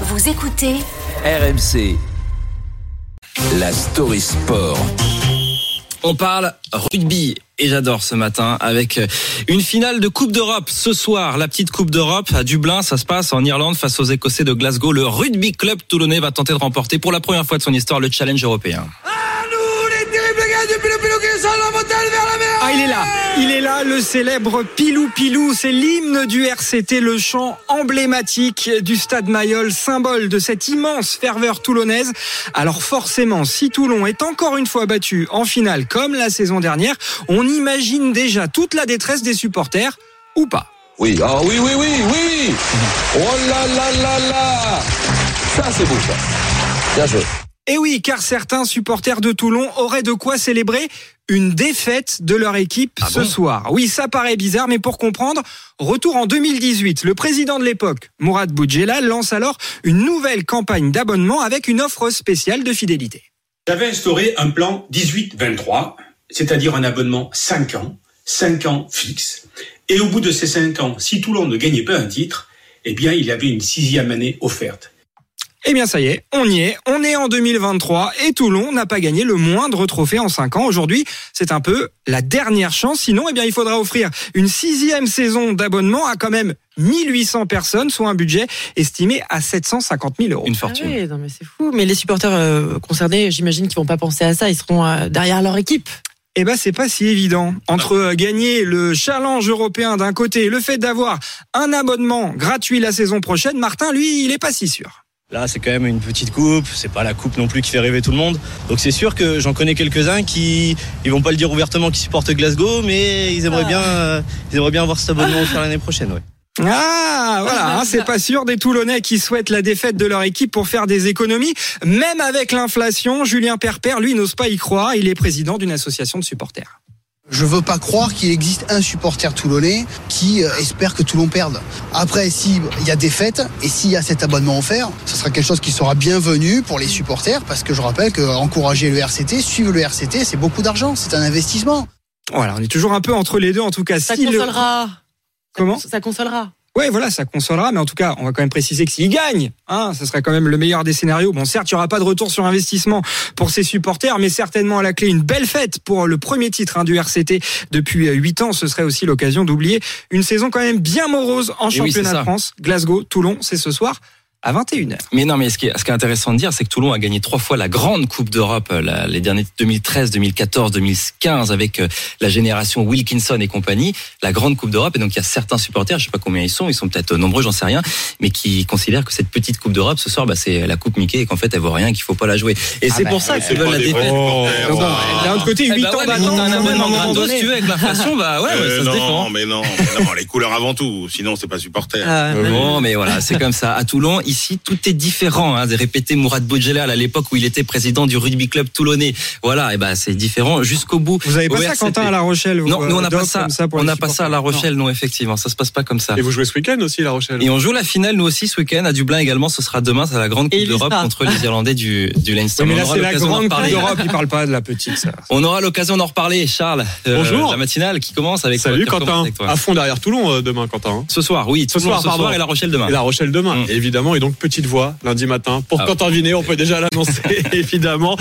Vous écoutez RMC. La story sport. On parle rugby et j'adore ce matin avec une finale de Coupe d'Europe ce soir. La petite Coupe d'Europe à Dublin, ça se passe en Irlande face aux Écossais de Glasgow. Le rugby club toulonnais va tenter de remporter pour la première fois de son histoire le challenge européen. Ah, il est là, le célèbre Pilou Pilou, c'est l'hymne du RCT, le chant emblématique du Stade Mayol, symbole de cette immense ferveur toulonnaise. Alors forcément, si Toulon est encore une fois battu en finale comme la saison dernière, on imagine déjà toute la détresse des supporters, ou pas. Oui, ah oui, oui, oui, oui. Oh là là là là. Ça c'est beau ça. Bien joué Et oui, car certains supporters de Toulon auraient de quoi célébrer une défaite de leur équipe Ah ce bon soir. Oui, ça paraît bizarre, mais pour comprendre, retour en 2018. Le président de l'époque, Mourad Boudjela, lance alors une nouvelle campagne d'abonnement avec une offre spéciale de fidélité. J'avais instauré un plan 18-23, c'est-à-dire un abonnement 5 ans, 5 ans fixe. Et au bout de ces 5 ans, si Toulon ne gagnait pas un titre, eh bien, il y avait une sixième année offerte. Eh bien ça y est, on y est, on est en 2023 et Toulon n'a pas gagné le moindre trophée en 5 ans. Aujourd'hui, c'est un peu la dernière chance, sinon eh bien, il faudra offrir une sixième saison d'abonnement à quand même 1800 personnes, soit un budget estimé à 750 000 euros. Une Ah fortune. oui, non mais c'est fou. Mais les supporters euh, concernés, j'imagine qu'ils vont pas penser à ça. Ils seront euh, derrière leur équipe. Eh ben c'est pas si évident. Entre euh, gagner le challenge européen d'un côté et le fait d'avoir un abonnement gratuit la saison prochaine, Martin, lui, il est pas si sûr. Là, c'est quand même une petite coupe, c'est pas la coupe non plus qui fait rêver tout le monde. Donc c'est sûr que j'en connais quelques-uns qui ils vont pas le dire ouvertement qui supportent Glasgow, mais ils aimeraient bien euh, ils aimeraient bien avoir cet abonnement offert l'année prochaine, ouais. Ah, voilà, hein, c'est pas sûr des Toulonnais qui souhaitent la défaite de leur équipe pour faire des économies. Même avec l'inflation, Julien Perper, lui, n'ose pas y croire. Il est président d'une association de supporters. Je veux pas croire qu'il existe un supporter toulonnais qui euh, espère que Toulon perde. Après, s'il y a des fêtes et s'il y a cet abonnement offert, ce sera quelque chose qui sera bienvenu pour les supporters parce que je rappelle que encourager le RCT, suivre le RCT, c'est beaucoup d'argent, c'est un investissement. Voilà, on est toujours un peu entre les deux. En tout cas, Ça si le- consolera. Comment? Ça consolera. Ouais, voilà, ça consolera, mais en tout cas, on va quand même préciser que s'il gagne, hein, ce serait quand même le meilleur des scénarios. Bon, certes, il n'y aura pas de retour sur investissement pour ses supporters, mais certainement à la clé une belle fête pour le premier titre hein, du RCT depuis euh, huit ans. Ce serait aussi l'occasion d'oublier une saison quand même bien morose en Et championnat ça. de France. Glasgow, Toulon, c'est ce soir à 21h. Mais non, mais ce qui est, ce qui est intéressant de dire, c'est que Toulon a gagné trois fois la grande Coupe d'Europe, euh, les derniers 2013, 2014, 2015, avec euh, la génération Wilkinson et compagnie, la grande Coupe d'Europe. Et donc, il y a certains supporters, je sais pas combien ils sont, ils sont peut-être nombreux, j'en sais rien, mais qui considèrent que cette petite Coupe d'Europe, ce soir, bah, c'est la Coupe Mickey et qu'en fait, elle vaut rien, qu'il faut pas la jouer. Et c'est bah, pour ça qu'ils veulent la défaite. Donc bon, d'un autre côté, Eh 8 bah ans ouais, mais d'attente, un abonnement gratos, donné. tu veux, avec l'inflation, bah ouais, Euh, ça se non, défend. mais non, mais non, les couleurs avant tout. Sinon, c'est pas supporter. Ah, Bon, mais voilà, c'est comme ça. À Toulon, ici, tout est différent. Hein, de répéter Mourad Boudjelal à l'époque où il était président du rugby club toulonnais. Voilà, et ben c'est différent jusqu'au bout. Vous avez pas ça, RCT. Quentin, à La Rochelle vous, Non, nous on euh, n'a pas d'offres ça. on n'a pas ça à La Rochelle, non, effectivement. Ça se passe pas comme ça. Et vous jouez ce week-end aussi, La Rochelle Et on joue la finale nous aussi ce week-end à Dublin également. Ce sera demain, c'est la grande Coupe d'Europe contre les Irlandais du, du Leinster. Oui, mais là, c'est la grande Coupe d'Europe, il parle pas de la petite, ça. On aura l'occasion d'en reparler, Charles. Euh, Bonjour. La matinale qui commence avec Salut Quentin. avec toi. À fond derrière Toulon euh, demain, Quentin. Ce soir, oui. Ce soir, pardon. et La Rochelle demain. Et La Rochelle demain, Mm. évidemment. Et donc, petite voix lundi matin pour Ah. Quentin Vinet. On peut déjà l'annoncer, évidemment.